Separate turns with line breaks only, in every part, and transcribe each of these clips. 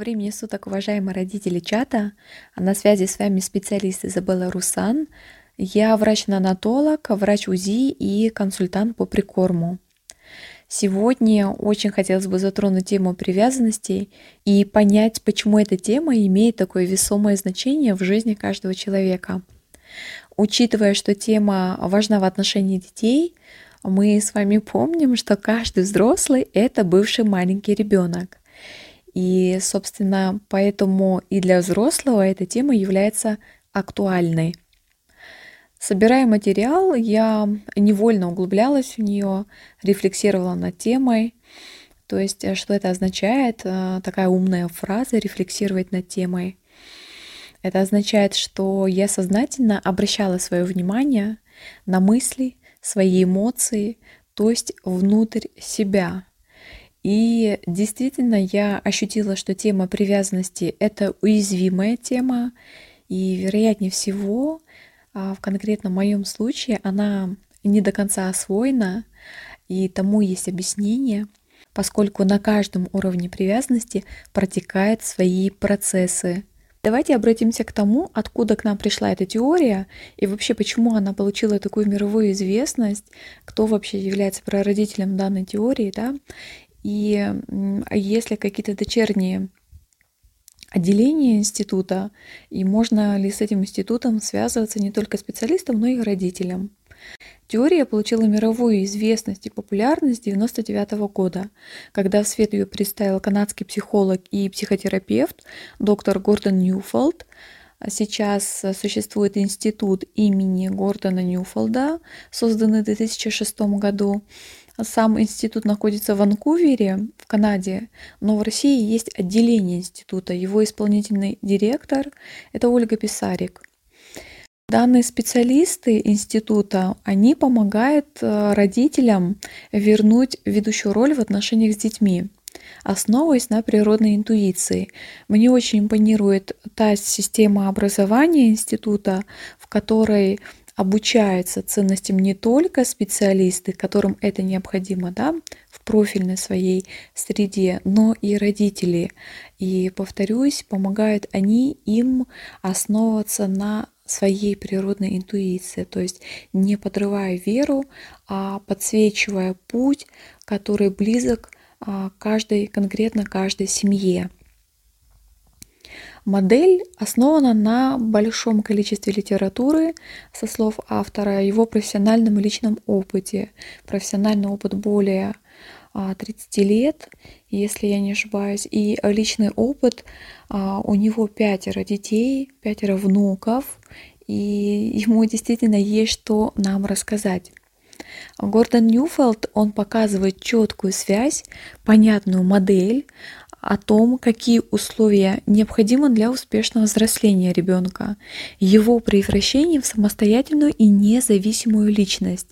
времени суток, уважаемые родители чата. На связи с вами специалист Изабелла Русан. Я врач-неонатолог, врач УЗИ и консультант по прикорму. Сегодня очень хотелось бы затронуть тему привязанностей и понять, почему эта тема имеет такое весомое значение в жизни каждого человека. Учитывая, что тема важна в отношении детей, мы с вами помним, что каждый взрослый — это бывший маленький ребенок. И, собственно, поэтому и для взрослого эта тема является актуальной. Собирая материал, я невольно углублялась в нее, рефлексировала над темой. То есть, э, что это означает, э, такая умная фраза рефлексировать над темой. Это означает, что я сознательно обращала свое внимание на мысли, свои эмоции, то есть внутрь себя, и действительно я ощутила, что тема привязанности — это уязвимая тема, и, вероятнее всего, а, в конкретном моем случае она не до конца освоена, и тому есть объяснение, поскольку на каждом уровне привязанности протекают свои процессы. Давайте обратимся к тому, откуда к нам пришла эта теория и вообще почему она получила такую мировую известность, кто вообще является прародителем данной теории, да, и а если какие-то дочерние отделения института, и можно ли с этим институтом связываться не только специалистам, но и родителям. Теория получила мировую известность и популярность с 1999 года, когда в свет ее представил канадский психолог и психотерапевт доктор Гордон Ньюфелд. Сейчас существует институт имени Гордона Ньюфелда, созданный в 2006 году, сам институт находится в Ванкувере, в Канаде, но в России есть отделение института. Его исполнительный директор – это Ольга Писарик. Данные специалисты института, они помогают э, родителям вернуть ведущую роль в отношениях с детьми, основываясь на природной интуиции. Мне очень импонирует та система образования института, в которой обучаются ценностям не только специалисты, которым это необходимо да, в профильной своей среде, но и родители. И, повторюсь, помогают они им основываться на своей природной интуиции, то есть не подрывая веру, а подсвечивая путь, который близок а, каждой, конкретно каждой семье. Модель основана на большом количестве литературы со слов автора, его профессиональном и личном опыте. Профессиональный опыт более 30 а, лет, если я не ошибаюсь, и личный опыт, а, у него пятеро детей, пятеро внуков, и ему действительно есть что нам рассказать. Гордон Ньюфелд, он показывает четкую связь, понятную модель о том, какие условия необходимы для успешного взросления ребенка, его превращения в самостоятельную и независимую личность.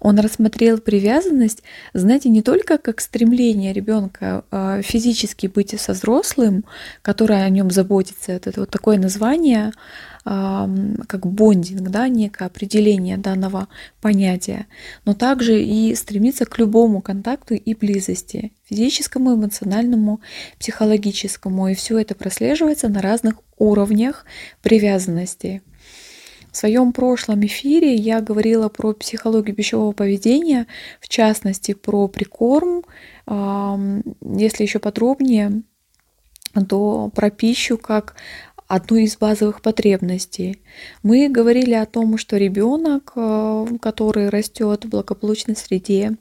Он рассмотрел привязанность, знаете, не только как стремление ребенка а физически быть со взрослым, который о нем заботится, это вот такое название, как бондинг, да, некое определение данного понятия, но также и стремиться к любому контакту и близости, физическому, эмоциональному, психологическому. И все это прослеживается на разных уровнях привязанности. В своем прошлом эфире я говорила про психологию пищевого поведения, в частности про прикорм. Если еще подробнее, то про пищу как одну из базовых потребностей. Мы говорили о том, что ребенок, э, который растет в благополучной среде,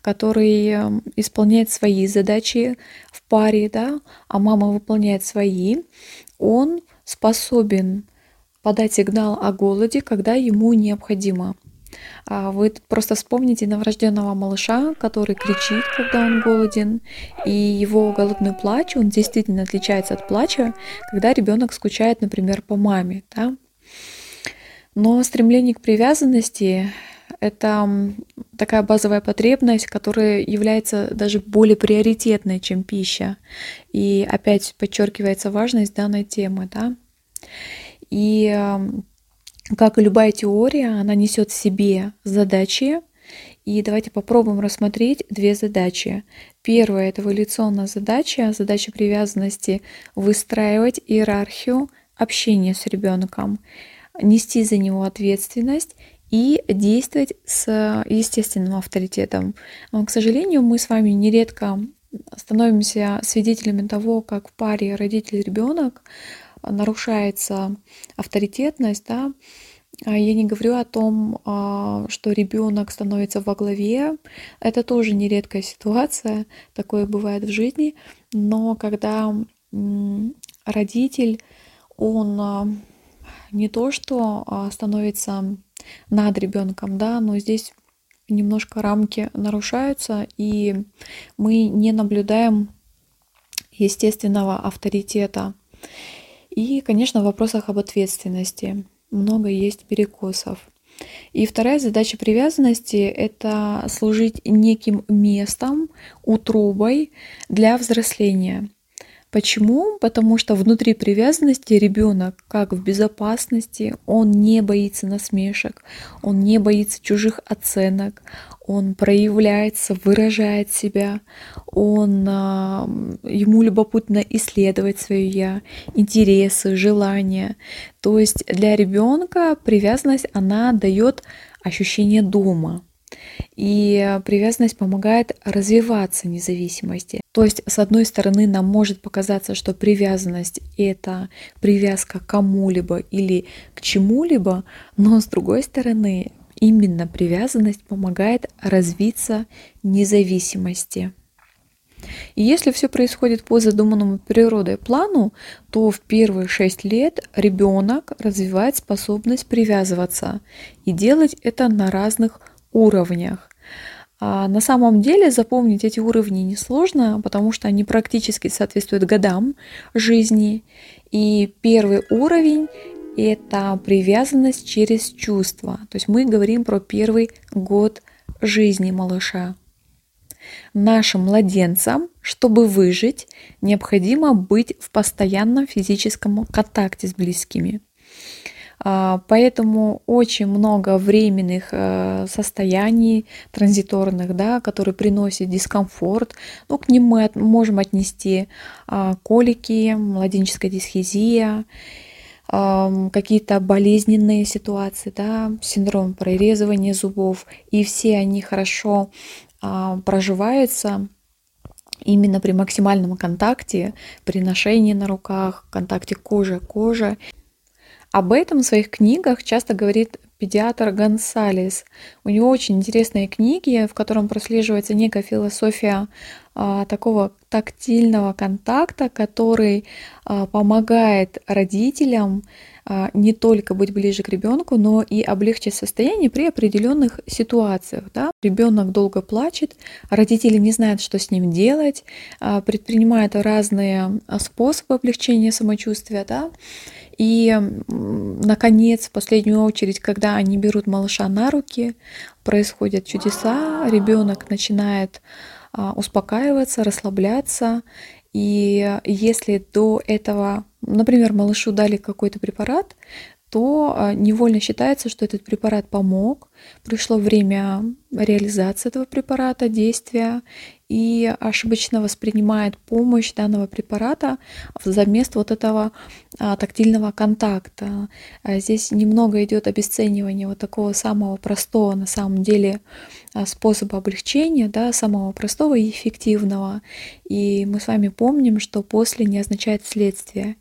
который э, исполняет свои задачи в паре, да, а мама выполняет свои, он способен подать сигнал о голоде, когда ему необходимо. А вы просто вспомните новорожденного малыша, который кричит, когда он голоден, и его голодный плач, он действительно отличается от плача, когда ребенок скучает, например, по маме. Да? Но стремление к привязанности – это такая базовая потребность, которая является даже более приоритетной, чем пища. И опять подчеркивается важность данной темы. Да? И как и любая теория, она несет в себе задачи И давайте попробуем рассмотреть две задачи. Первая – это эволюционная задача, задача привязанности – выстраивать иерархию общения с ребенком, нести за него ответственность и действовать с естественным авторитетом. К сожалению, мы с вами нередко становимся свидетелями того, как в паре родитель-ребенок нарушается авторитетность, да, а я не говорю о том, а, что ребенок становится во главе. Это тоже нередкая ситуация, такое бывает в жизни. Но когда родитель, он а, не то что становится над ребенком, да, но здесь немножко рамки нарушаются, и мы не наблюдаем естественного авторитета. И, конечно, в вопросах об ответственности много есть перекосов. И вторая задача привязанности – это служить неким местом, утробой для взросления. Почему? Потому что внутри привязанности ребенок как в безопасности, он не боится насмешек, он не боится чужих оценок, он проявляется, выражает себя, он, ему любопытно исследовать свое я, интересы, желания. То есть для ребенка привязанность, она дает ощущение дома. И привязанность помогает развиваться независимости. То есть, с одной стороны, нам может показаться, что привязанность — это привязка к кому-либо или к чему-либо, но с другой стороны, именно привязанность помогает развиться независимости. И если все происходит по задуманному природой плану, то в первые шесть лет ребенок развивает способность привязываться и делать это на разных уровнях. А на самом деле запомнить эти уровни несложно, потому что они практически соответствуют годам жизни. И первый уровень – это привязанность через чувства. То есть мы говорим про первый год жизни малыша. Нашим младенцам, чтобы выжить, необходимо быть в постоянном физическом контакте с близкими. А, поэтому очень много временных э, состояний транзиторных, да, которые приносят дискомфорт. Ну, к ним мы можем отнести а, колики, младенческая дисхизия, какие-то болезненные ситуации, да, синдром прорезывания зубов, и все они хорошо а, проживаются именно при максимальном контакте, при ношении на руках, контакте кожа-кожа. Об этом в своих книгах часто говорит педиатр Гонсалес. У него очень интересные книги, в котором прослеживается некая философия а, такого тактильного контакта, который а, помогает родителям а, не только быть ближе к ребенку, но и облегчить состояние при определенных ситуациях. Да? Ребенок долго плачет, родители не знают, что с ним делать, а, предпринимают разные способы облегчения самочувствия. Да? И, наконец, в последнюю очередь, когда они берут малыша на руки, происходят чудеса, ребенок начинает а, успокаиваться, расслабляться. И если до этого, например, малышу дали какой-то препарат, то а, невольно считается, что этот препарат помог, пришло время реализации этого препарата, действия, и ошибочно воспринимает помощь данного препарата заместо вот этого а, тактильного контакта. А здесь немного идет обесценивание вот такого самого простого на самом деле а, способа облегчения, да, самого простого и эффективного. И мы с вами помним, что после не означает следствие.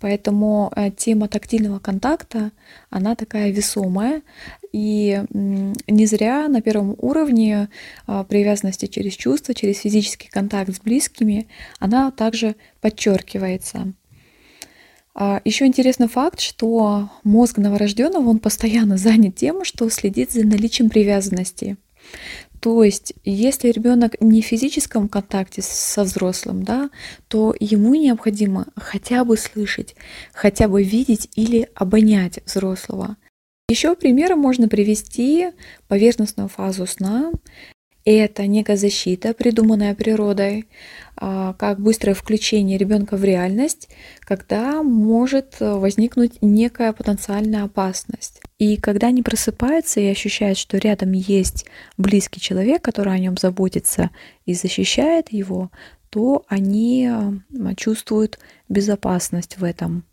Поэтому тема тактильного контакта, она такая весомая. И не зря на первом уровне а, привязанности через чувства, через физический контакт с близкими, она также подчеркивается. А, Еще интересный факт, что мозг новорожденного, он постоянно занят тем, что следит за наличием привязанности. То есть, если ребенок не в физическом контакте со взрослым, да, то ему необходимо хотя бы слышать, хотя бы видеть или обонять взрослого. Еще примером можно привести поверхностную фазу сна. Это некая защита, придуманная природой, а, как быстрое включение ребенка в реальность, когда может возникнуть некая потенциальная опасность. И когда они просыпаются и ощущают, что рядом есть близкий человек, который о нем заботится и защищает его, то они чувствуют безопасность в этом.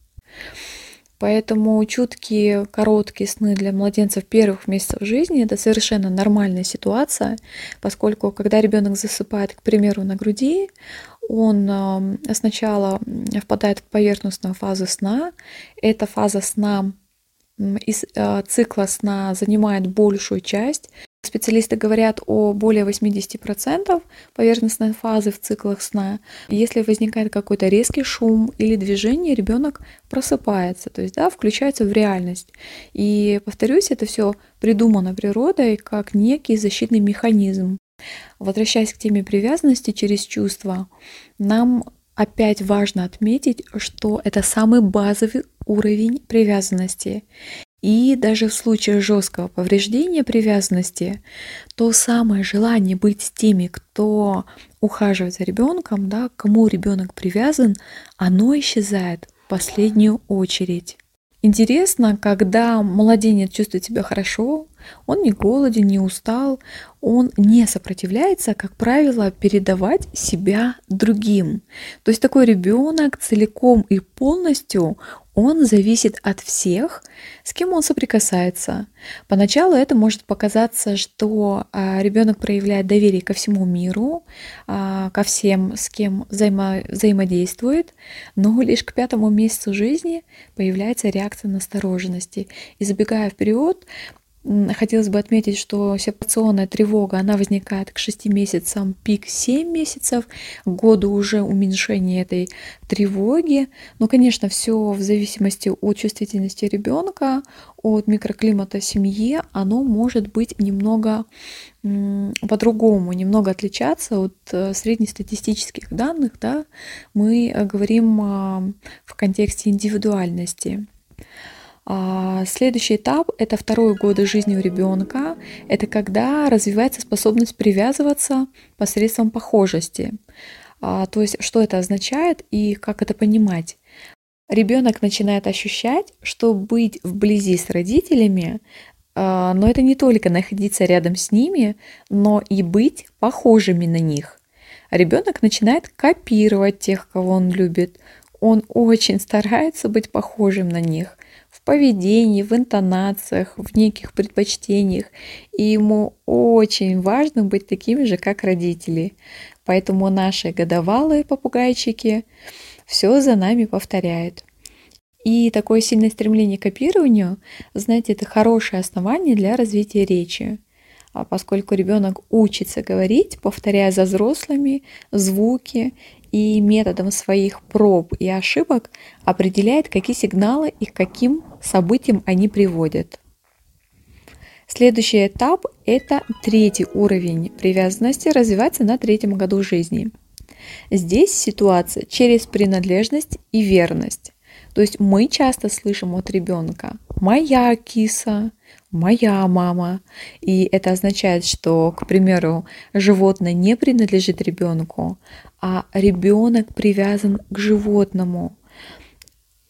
Поэтому чуткие, короткие сны для младенцев первых месяцев жизни это совершенно нормальная ситуация, поскольку когда ребенок засыпает, к примеру, на груди, он сначала впадает в поверхностную фазу сна. Эта фаза сна из а, цикла сна занимает большую часть. Специалисты говорят о более 80% поверхностной фазы в циклах сна. Если возникает какой-то резкий шум или движение, ребенок просыпается, то есть да, включается в реальность. И повторюсь, это все придумано природой как некий защитный механизм. Возвращаясь к теме привязанности через чувства, нам опять важно отметить, что это самый базовый уровень привязанности. И даже в случае жесткого повреждения привязанности, то самое желание быть с теми, кто ухаживает за ребенком, да, кому ребенок привязан, оно исчезает в последнюю очередь. Интересно, когда младенец чувствует себя хорошо, он не голоден, не устал, он не сопротивляется, как правило, передавать себя другим. То есть такой ребенок целиком и полностью он зависит от всех, с кем он соприкасается. Поначалу это может показаться, что а, ребенок проявляет доверие ко всему миру, а, ко всем, с кем взаимо взаимодействует, но лишь к пятому месяцу жизни появляется реакция настороженности. И забегая вперед, Хотелось бы отметить, что сепарационная тревога, она возникает к 6 месяцам, пик 7 месяцев, году уже уменьшение этой тревоги. Но, конечно, все в зависимости от чувствительности ребенка, от микроклимата семьи, оно может быть немного по-другому, немного отличаться от э, среднестатистических данных, да, мы э, говорим а, в контексте индивидуальности. А, следующий этап – это второй год жизни у ребенка. Это когда развивается способность привязываться посредством похожести. А, то есть, что это означает и как это понимать? Ребенок начинает ощущать, что быть вблизи с родителями, а, но это не только находиться рядом с ними, но и быть похожими на них. Ребенок начинает копировать тех, кого он любит. Он очень старается быть похожим на них поведении, в интонациях, в неких предпочтениях. И ему очень важно быть такими же, как родители. Поэтому наши годовалые попугайчики все за нами повторяют. И такое сильное стремление к копированию, знаете, это хорошее основание для развития речи. А поскольку ребенок учится говорить, повторяя за взрослыми звуки и методом своих проб и ошибок определяет, какие сигналы и к каким событиям они приводят. Следующий этап – это третий уровень привязанности, развивается на третьем году жизни. Здесь ситуация через принадлежность и верность. То есть мы часто слышим от ребенка «моя киса», моя мама. И это означает, что, к примеру, животное не принадлежит ребенку, а ребенок привязан к животному.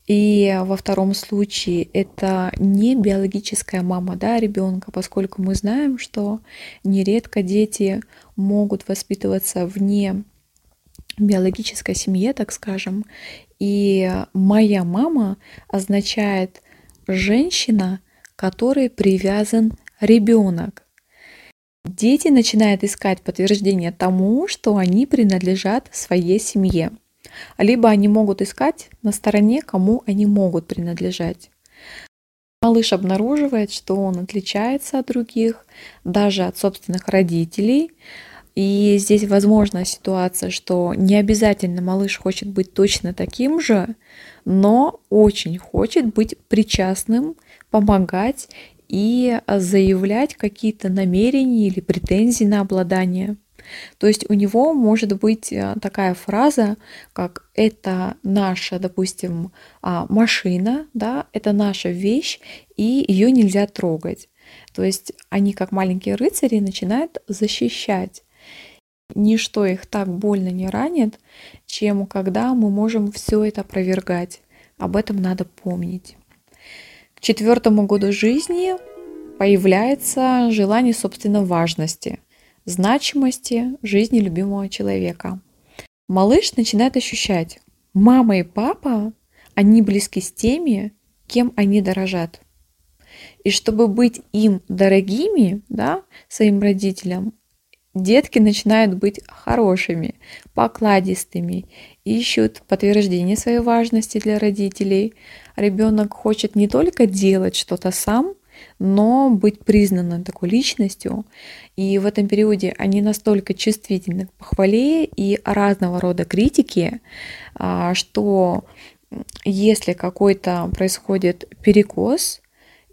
И во втором случае это не биологическая мама да, ребенка, поскольку мы знаем, что нередко дети могут воспитываться вне биологической семье, так скажем. И моя мама означает женщина, которой привязан ребенок. Дети начинают искать подтверждение тому, что они принадлежат своей семье. Либо они могут искать на стороне, кому они могут принадлежать. Малыш обнаруживает, что он отличается от других, даже от собственных родителей. И здесь возможна ситуация, что не обязательно малыш хочет быть точно таким же, но очень хочет быть причастным помогать и заявлять какие-то намерения или претензии на обладание. То есть у него может быть э, такая фраза, как это наша, допустим, а, машина, да, это наша вещь, и ее нельзя трогать. То есть они, как маленькие рыцари, начинают защищать. Ничто их так больно не ранит, чем когда мы можем все это опровергать. Об этом надо помнить четвертому году жизни появляется желание собственной важности, значимости жизни любимого человека. Малыш начинает ощущать, мама и папа, они близки с теми, кем они дорожат. И чтобы быть им дорогими, да, своим родителям, детки начинают быть хорошими, покладистыми, ищут подтверждение своей важности для родителей. Ребенок хочет не только делать что-то сам, но быть признанным такой личностью. И в этом периоде они настолько чувствительны к похвале и разного рода критике, а, что если какой-то происходит перекос,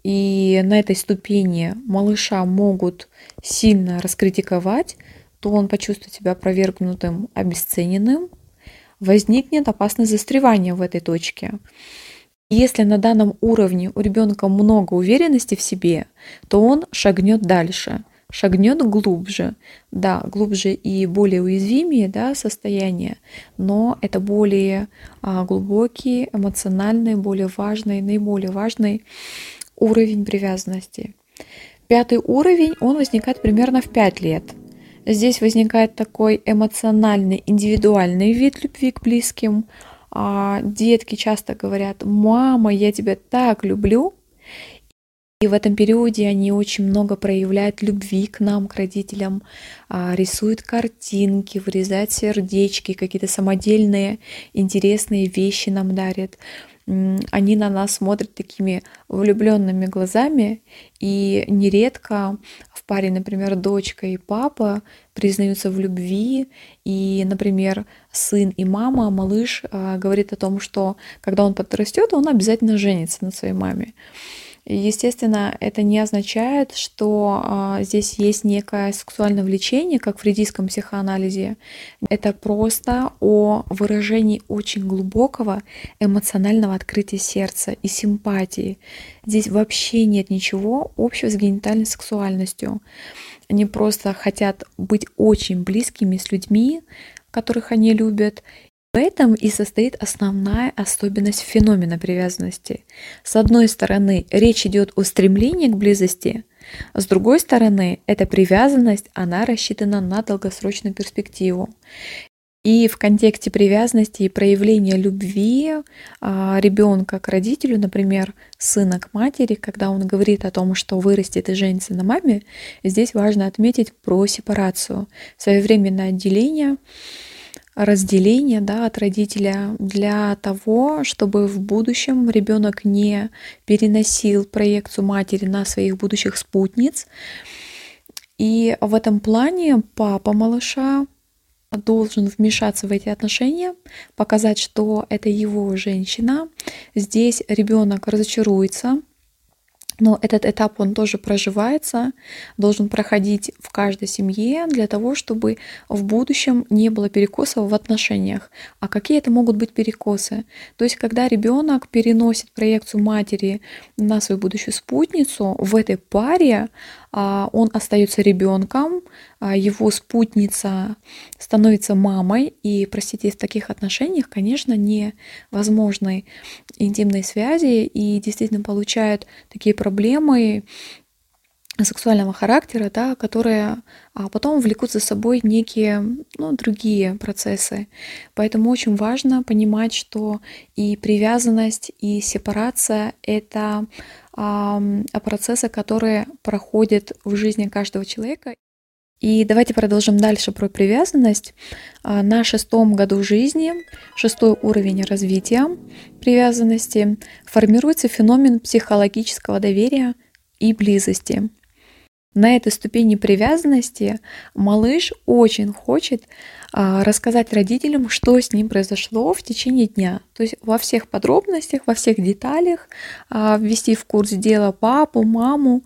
и на этой ступени малыша могут сильно раскритиковать, то он почувствует себя опровергнутым, обесцененным, возникнет опасность застревания в этой точке. Если на данном уровне у ребенка много уверенности в себе, то он шагнет дальше, шагнет глубже. Да, глубже и более уязвимые да, состояния, но это более а, глубокий, эмоциональный, более важный, наиболее важный уровень привязанности. Пятый уровень, он возникает примерно в 5 лет. Здесь возникает такой эмоциональный, индивидуальный вид любви к близким. А детки часто говорят, мама, я тебя так люблю. И в этом периоде они очень много проявляют любви к нам, к родителям, а, рисуют картинки, вырезают сердечки, какие-то самодельные интересные вещи нам дарят они на нас смотрят такими влюбленными глазами, и нередко в паре, например, дочка и папа признаются в любви, и, например, сын и мама, малыш а, говорит о том, что когда он подрастет, он обязательно женится на своей маме. Естественно, это не означает, что а, здесь есть некое сексуальное влечение, как в фрейдистском психоанализе. Это просто о выражении очень глубокого эмоционального открытия сердца и симпатии. Здесь вообще нет ничего общего с генитальной сексуальностью. Они просто хотят быть очень близкими с людьми, которых они любят, в этом и состоит основная особенность феномена привязанности. С одной стороны, речь идет о стремлении к близости, с другой стороны, эта привязанность, она рассчитана на долгосрочную перспективу. И в контексте привязанности и проявления любви а, ребенка к родителю, например, сына к матери, когда он говорит о том, что вырастет и женится на маме, здесь важно отметить про сепарацию, своевременное отделение разделение да, от родителя для того, чтобы в будущем ребенок не переносил проекцию матери на своих будущих спутниц. И в этом плане папа малыша должен вмешаться в эти отношения, показать, что это его женщина. Здесь ребенок разочаруется, но этот этап, он тоже проживается, должен проходить в каждой семье для того, чтобы в будущем не было перекосов в отношениях. А какие это могут быть перекосы? То есть, когда ребенок переносит проекцию матери на свою будущую спутницу, в этой паре он остается ребенком, а, его спутница становится мамой, и, простите, в таких отношениях, конечно, невозможны интимной связи, и действительно получают такие проблемы сексуального характера, да, которые а потом влекут за собой некие ну, другие процессы. Поэтому очень важно понимать, что и привязанность, и сепарация — это а, процессы, которые проходят в жизни каждого человека. И давайте продолжим дальше про привязанность. А, на шестом году жизни, шестой уровень развития привязанности, формируется феномен психологического доверия и близости. На этой ступени привязанности малыш очень хочет а, рассказать родителям, что с ним произошло в течение дня. То есть во всех подробностях, во всех деталях а, ввести в курс дела папу, маму.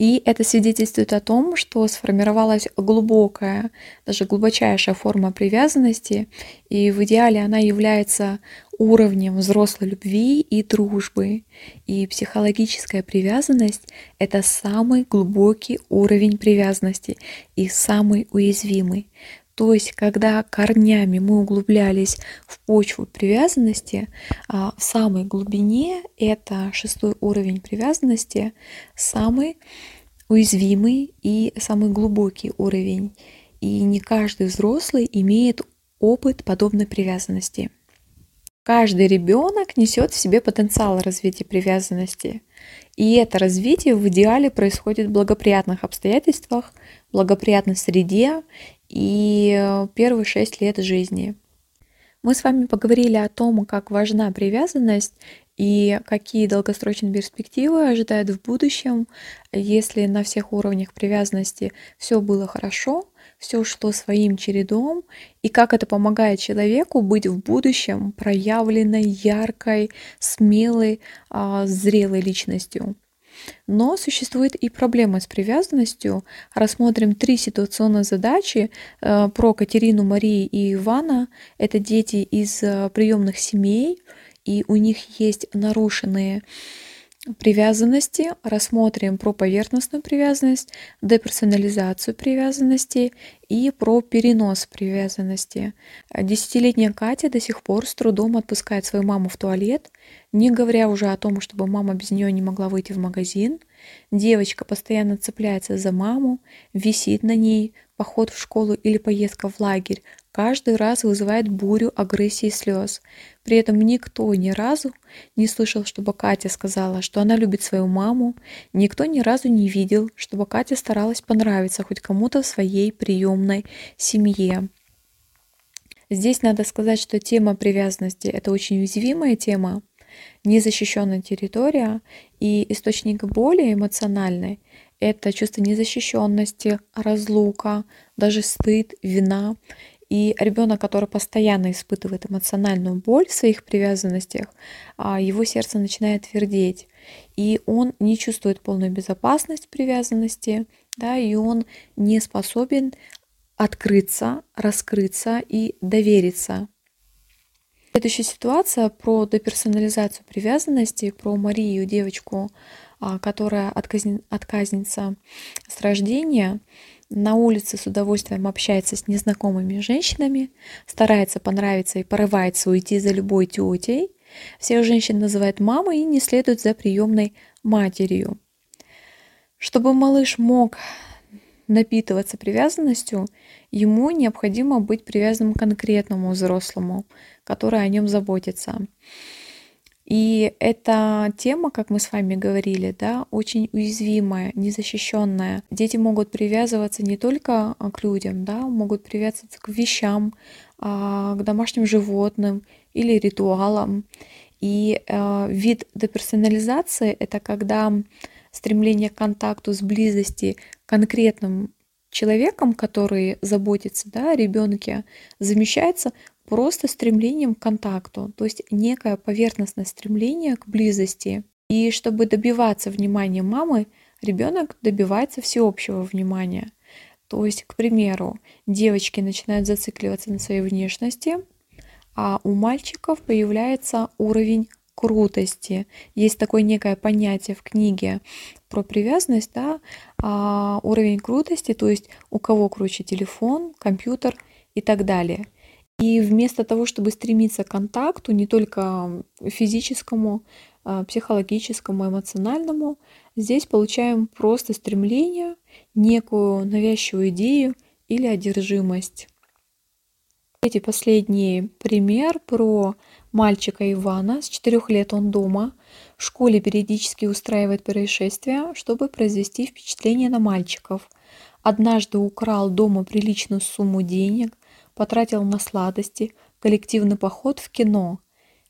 И это свидетельствует о том, что сформировалась глубокая, даже глубочайшая форма привязанности, и в идеале она является уровнем взрослой любви и дружбы. И психологическая привязанность — это самый глубокий уровень привязанности и самый уязвимый. То есть, когда корнями мы углублялись в почву привязанности, а, в самой глубине это шестой уровень привязанности, самый уязвимый и самый глубокий уровень. И не каждый взрослый имеет опыт подобной привязанности. Каждый ребенок несет в себе потенциал развития привязанности. И это развитие в идеале происходит в благоприятных обстоятельствах, в благоприятной среде и э, первые шесть лет жизни. Мы с вами поговорили о том, как важна привязанность и какие долгосрочные перспективы ожидают в будущем, если на всех уровнях привязанности все было хорошо, все шло своим чередом, и как это помогает человеку быть в будущем проявленной, яркой, смелой, а, зрелой личностью. Но существует и проблема с привязанностью. Рассмотрим три ситуационные задачи э, про Катерину, Марии и Ивана. Это дети из э, приемных семей, и у них есть нарушенные привязанности, рассмотрим про поверхностную привязанность, деперсонализацию привязанности и про перенос привязанности. Десятилетняя Катя до сих пор с трудом отпускает свою маму в туалет, не говоря уже о том, чтобы мама без нее не могла выйти в магазин. Девочка постоянно цепляется за маму, висит на ней, поход в школу или поездка в лагерь каждый раз вызывает бурю агрессии и слез. При этом никто ни разу не слышал, чтобы Катя сказала, что она любит свою маму. Никто ни разу не видел, чтобы Катя старалась понравиться хоть кому-то в своей приемной семье. Здесь надо сказать, что тема привязанности – это очень уязвимая тема, незащищенная территория, и источник боли эмоциональной – это чувство незащищенности, разлука, даже стыд, вина. И ребенок, который постоянно испытывает эмоциональную боль в своих привязанностях, а, его сердце начинает твердеть. И он не чувствует полную безопасность привязанности, да, и он не способен открыться, раскрыться и довериться. Следующая ситуация про деперсонализацию привязанности, про Марию, девочку, а, которая отказница с рождения на улице с удовольствием общается с незнакомыми женщинами, старается понравиться и порывается уйти за любой тетей. Всех женщин называет мамой и не следует за приемной матерью. Чтобы малыш мог напитываться привязанностью, ему необходимо быть привязанным к конкретному взрослому, который о нем заботится. И эта тема, как мы с вами говорили, да, очень уязвимая, незащищенная. Дети могут привязываться не только к людям, да, могут привязываться к вещам, а, к домашним животным или ритуалам. И э, вид деперсонализации — это когда стремление к контакту, с близости конкретным человеком, который заботится да, о ребенке, замещается просто стремлением к контакту, то есть некое поверхностное стремление к близости. И чтобы добиваться внимания мамы, ребенок добивается всеобщего внимания. То есть, к примеру, девочки начинают зацикливаться на своей внешности, а у мальчиков появляется уровень крутости. Есть такое некое понятие в книге про привязанность, да, а, уровень крутости, то есть у кого круче телефон, компьютер и так далее – и вместо того, чтобы стремиться к контакту, не только физическому, а, психологическому, эмоциональному, здесь получаем просто стремление, некую навязчивую идею или одержимость. Эти последний пример про мальчика Ивана. С четырех лет он дома. В школе периодически устраивает происшествия, чтобы произвести впечатление на мальчиков. Однажды украл дома приличную сумму денег, потратил на сладости, коллективный поход в кино.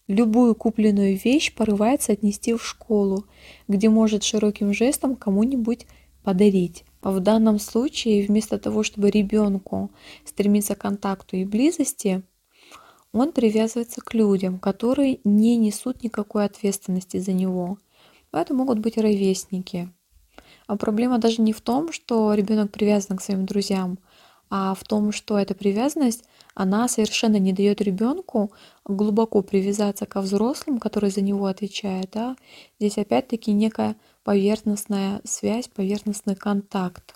Любую купленную вещь порывается отнести в школу, где может широким жестом кому-нибудь подарить. В данном случае, вместо того, чтобы ребенку стремиться к контакту и близости, он привязывается к людям, которые не несут никакой ответственности за него. Это могут быть ровесники. А проблема даже не в том, что ребенок привязан к своим друзьям, а в том, что эта привязанность, она совершенно не дает ребенку глубоко привязаться ко взрослым, который за него отвечает. Да? Здесь опять-таки некая поверхностная связь, поверхностный контакт.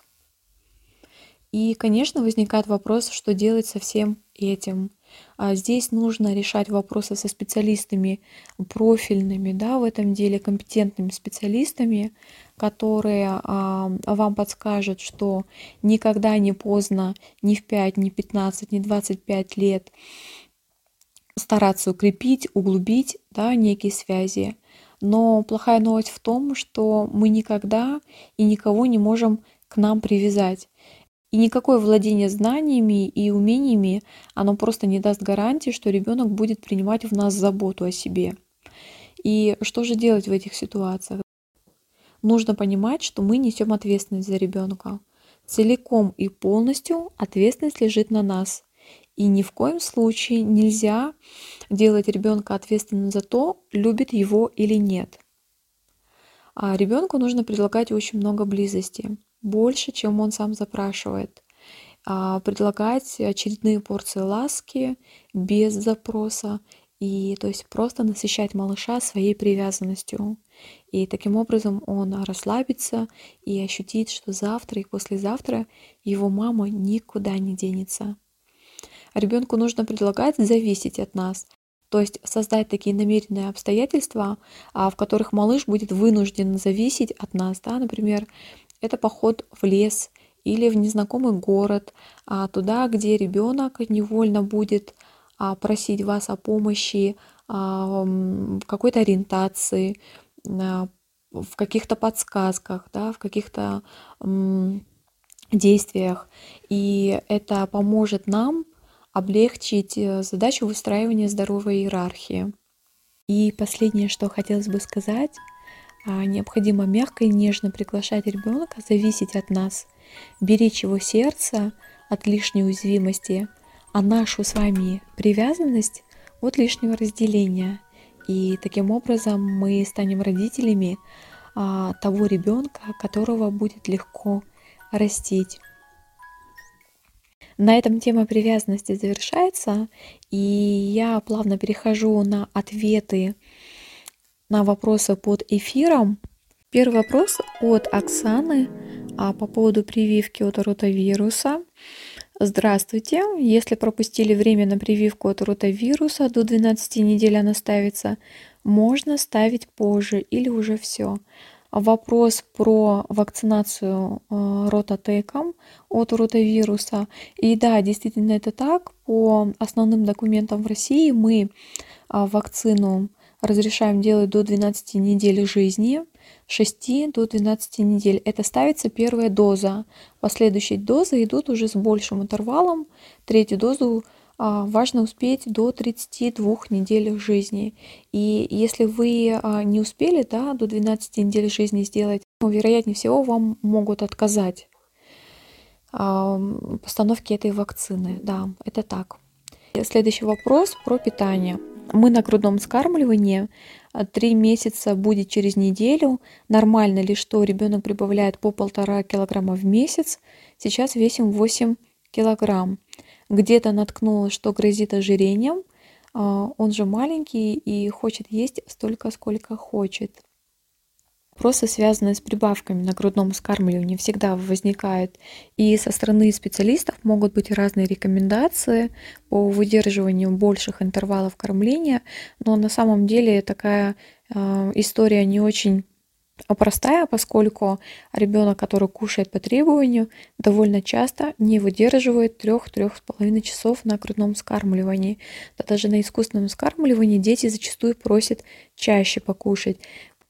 И, конечно, возникает вопрос, что делать со всем этим. А здесь нужно решать вопросы со специалистами профильными, да, в этом деле компетентными специалистами, которые а, вам подскажут, что никогда не поздно ни в 5, ни 15, ни 25 лет стараться укрепить, углубить да, некие связи. Но плохая новость в том, что мы никогда и никого не можем к нам привязать. И никакое владение знаниями и умениями, оно просто не даст гарантии, что ребенок будет принимать в нас заботу о себе. И что же делать в этих ситуациях? Нужно понимать, что мы несем ответственность за ребенка. Целиком и полностью ответственность лежит на нас. И ни в коем случае нельзя делать ребенка ответственным за то, любит его или нет. А ребенку нужно предлагать очень много близости больше, чем он сам запрашивает. А, предлагать очередные порции ласки без запроса и то есть просто насыщать малыша своей привязанностью. И таким образом он расслабится и ощутит, что завтра и послезавтра его мама никуда не денется. Ребенку нужно предлагать зависеть от нас, то есть создать такие намеренные обстоятельства, а, в которых малыш будет вынужден зависеть от нас. Да? Например, это поход в лес или в незнакомый город, а туда, где ребенок невольно будет а, просить вас о помощи, какой-то ориентации, в каких-то подсказках, да, в каких-то действиях. И это поможет нам облегчить э, задачу выстраивания здоровой иерархии. И последнее, что хотелось бы сказать, а, необходимо мягко и нежно приглашать ребенка зависеть от нас, беречь его сердце от лишней уязвимости, а нашу с вами привязанность от лишнего разделения. И таким образом мы станем родителями а, того ребенка, которого будет легко растить. На этом тема привязанности завершается, и я плавно перехожу на ответы на вопросы под эфиром. Первый вопрос от Оксаны а по поводу прививки от ротавируса. Здравствуйте. Если пропустили время на прививку от ротавируса, до 12 недель она ставится, можно ставить позже или уже все. Вопрос про вакцинацию э, рототеком от ротавируса. И да, действительно это так. По основным документам в России мы а, вакцину разрешаем делать до 12 недель жизни, 6 до 12 недель. Это ставится первая доза. Последующие дозы идут уже с большим интервалом. Третью дозу а, важно успеть до 32 недель жизни. И если вы а, не успели да, до 12 недель жизни сделать, ну, вероятнее всего вам могут отказать а, постановке этой вакцины. Да, это так. Следующий вопрос про питание. Мы на грудном скармливании. А, три месяца будет через неделю. Нормально ли, что ребенок прибавляет по полтора килограмма в месяц? Сейчас весим 8 килограмм. Где-то наткнулась, что грозит ожирением. А, он же маленький и хочет есть столько, сколько хочет. Вопросы, связанные с прибавками на грудном скармливании, всегда возникают. И со стороны специалистов могут быть разные рекомендации по выдерживанию больших интервалов кормления, но на самом деле такая э, история не очень простая, поскольку ребенок, который кушает по требованию, довольно часто не выдерживает 3-3,5 часов на грудном скармливании. Да даже на искусственном скармливании дети зачастую просят чаще покушать.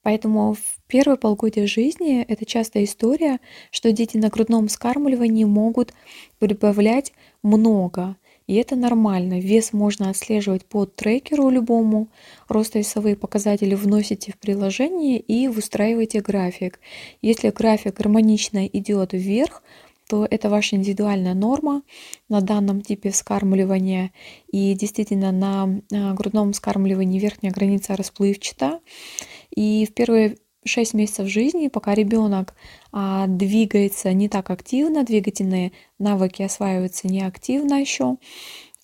Поэтому в первые полгода жизни это частая история, что дети на грудном скармливании могут прибавлять много. И это нормально. Вес можно отслеживать по трекеру любому. Ростовесовые показатели вносите в приложение и выстраиваете график. Если график гармонично идет вверх, то это ваша индивидуальная норма на данном типе вскармливания. И действительно на а, грудном вскармливании верхняя граница расплывчата. И в первые 6 месяцев жизни, пока ребенок а, двигается не так активно, двигательные навыки осваиваются неактивно еще,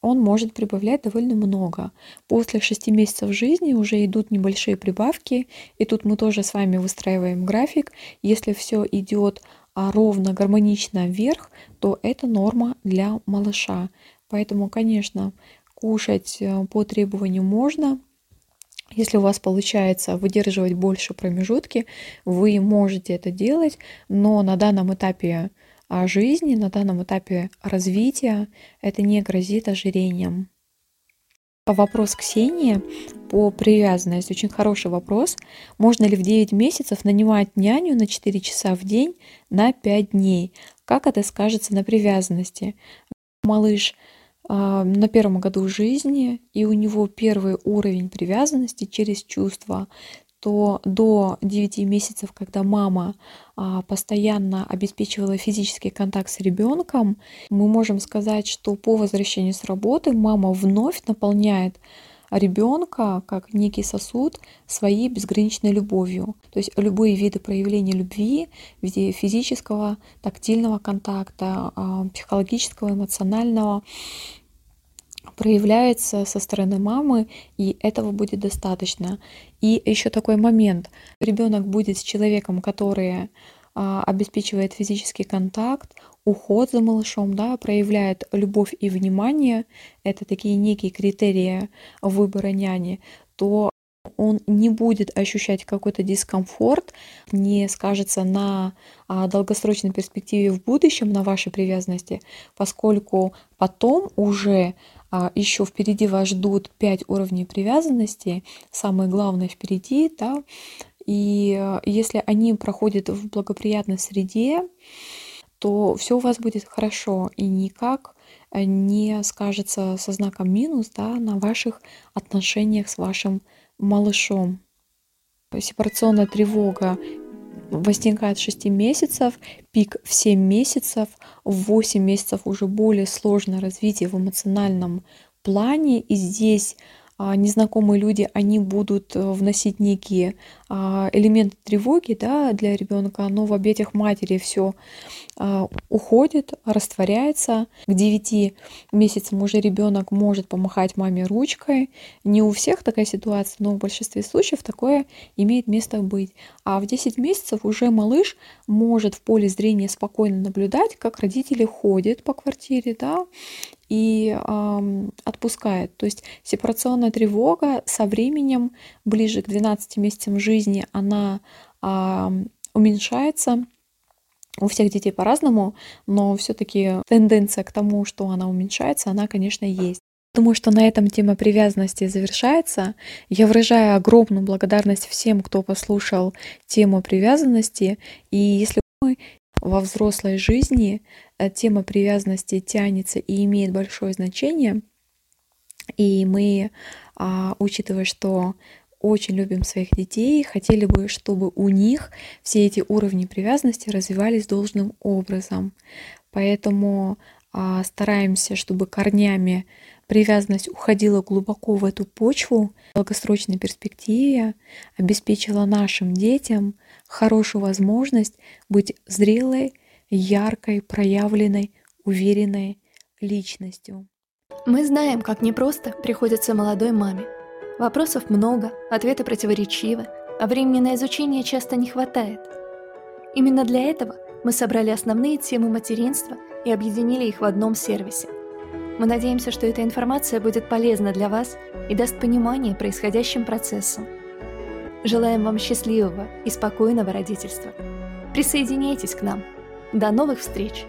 он может прибавлять довольно много. После 6 месяцев жизни уже идут небольшие прибавки, и тут мы тоже с вами выстраиваем график. Если все идет а, ровно, гармонично вверх, то это норма для малыша. Поэтому, конечно, кушать э, по требованию можно. Если у вас получается выдерживать больше промежутки, вы можете это делать, но на данном этапе а, жизни, на данном этапе развития это не грозит ожирением. Вопрос Ксении по привязанности. Очень хороший вопрос. Можно ли в 9 месяцев нанимать няню на 4 часа в день на 5 дней? Как это скажется на привязанности? Малыш на первом году жизни, и у него первый уровень привязанности через чувства то до 9 месяцев, когда мама а, постоянно обеспечивала физический контакт с ребенком, мы можем сказать, что по возвращению с работы мама вновь наполняет ребенка как некий сосуд своей безграничной любовью. То есть любые виды проявления любви в виде физического, тактильного контакта, а, психологического, эмоционального, проявляется со стороны мамы, и этого будет достаточно. И еще такой момент. Ребенок будет с человеком, который а, обеспечивает физический контакт, уход за малышом, да, проявляет любовь и внимание, это такие некие критерии выбора няни, то он не будет ощущать какой-то дискомфорт, не скажется на а, долгосрочной перспективе в будущем, на вашей привязанности, поскольку потом уже еще впереди вас ждут пять уровней привязанности, самое главное впереди, да, и а, если они проходят в благоприятной среде, то все у вас будет хорошо и никак не скажется со знаком минус да, на ваших отношениях с вашим малышом. Сепарационная тревога возникает в 6 месяцев, пик в 7 месяцев, в 8 месяцев уже более сложное развитие в эмоциональном плане. И здесь незнакомые люди, они будут э, вносить некие а, элементы тревоги да, для ребенка, но в объятиях матери все а, уходит, растворяется. К 9 месяцам уже ребенок может помахать маме ручкой. Не у всех такая ситуация, но в большинстве случаев такое имеет место быть. А в 10 месяцев уже малыш может в поле зрения спокойно наблюдать, как родители ходят по квартире, да, и э, отпускает. То есть сепарационная тревога со временем, ближе к 12 месяцам жизни, она э, уменьшается. У всех детей по-разному, но все-таки тенденция к тому, что она уменьшается, она, конечно, есть. Думаю, что на этом тема привязанности завершается. Я выражаю огромную благодарность всем, кто послушал тему привязанности. И если вы во взрослой жизни э, тема привязанности тянется и имеет большое значение. И мы, а, учитывая, что очень любим своих детей, хотели бы, чтобы у них все эти уровни привязанности развивались должным образом. Поэтому а, стараемся, чтобы корнями привязанность уходила глубоко в эту почву, в долгосрочной перспективе обеспечила нашим детям хорошую возможность быть зрелой, яркой, проявленной, уверенной личностью.
Мы знаем, как непросто приходится молодой маме. Вопросов много, ответы противоречивы, а времени на изучение часто не хватает. Именно для этого мы собрали основные темы материнства и объединили их в одном сервисе. Мы надеемся, что эта информация будет полезна для вас и даст понимание происходящим процессам – Желаем вам счастливого и спокойного родительства. Присоединяйтесь к нам. До новых встреч!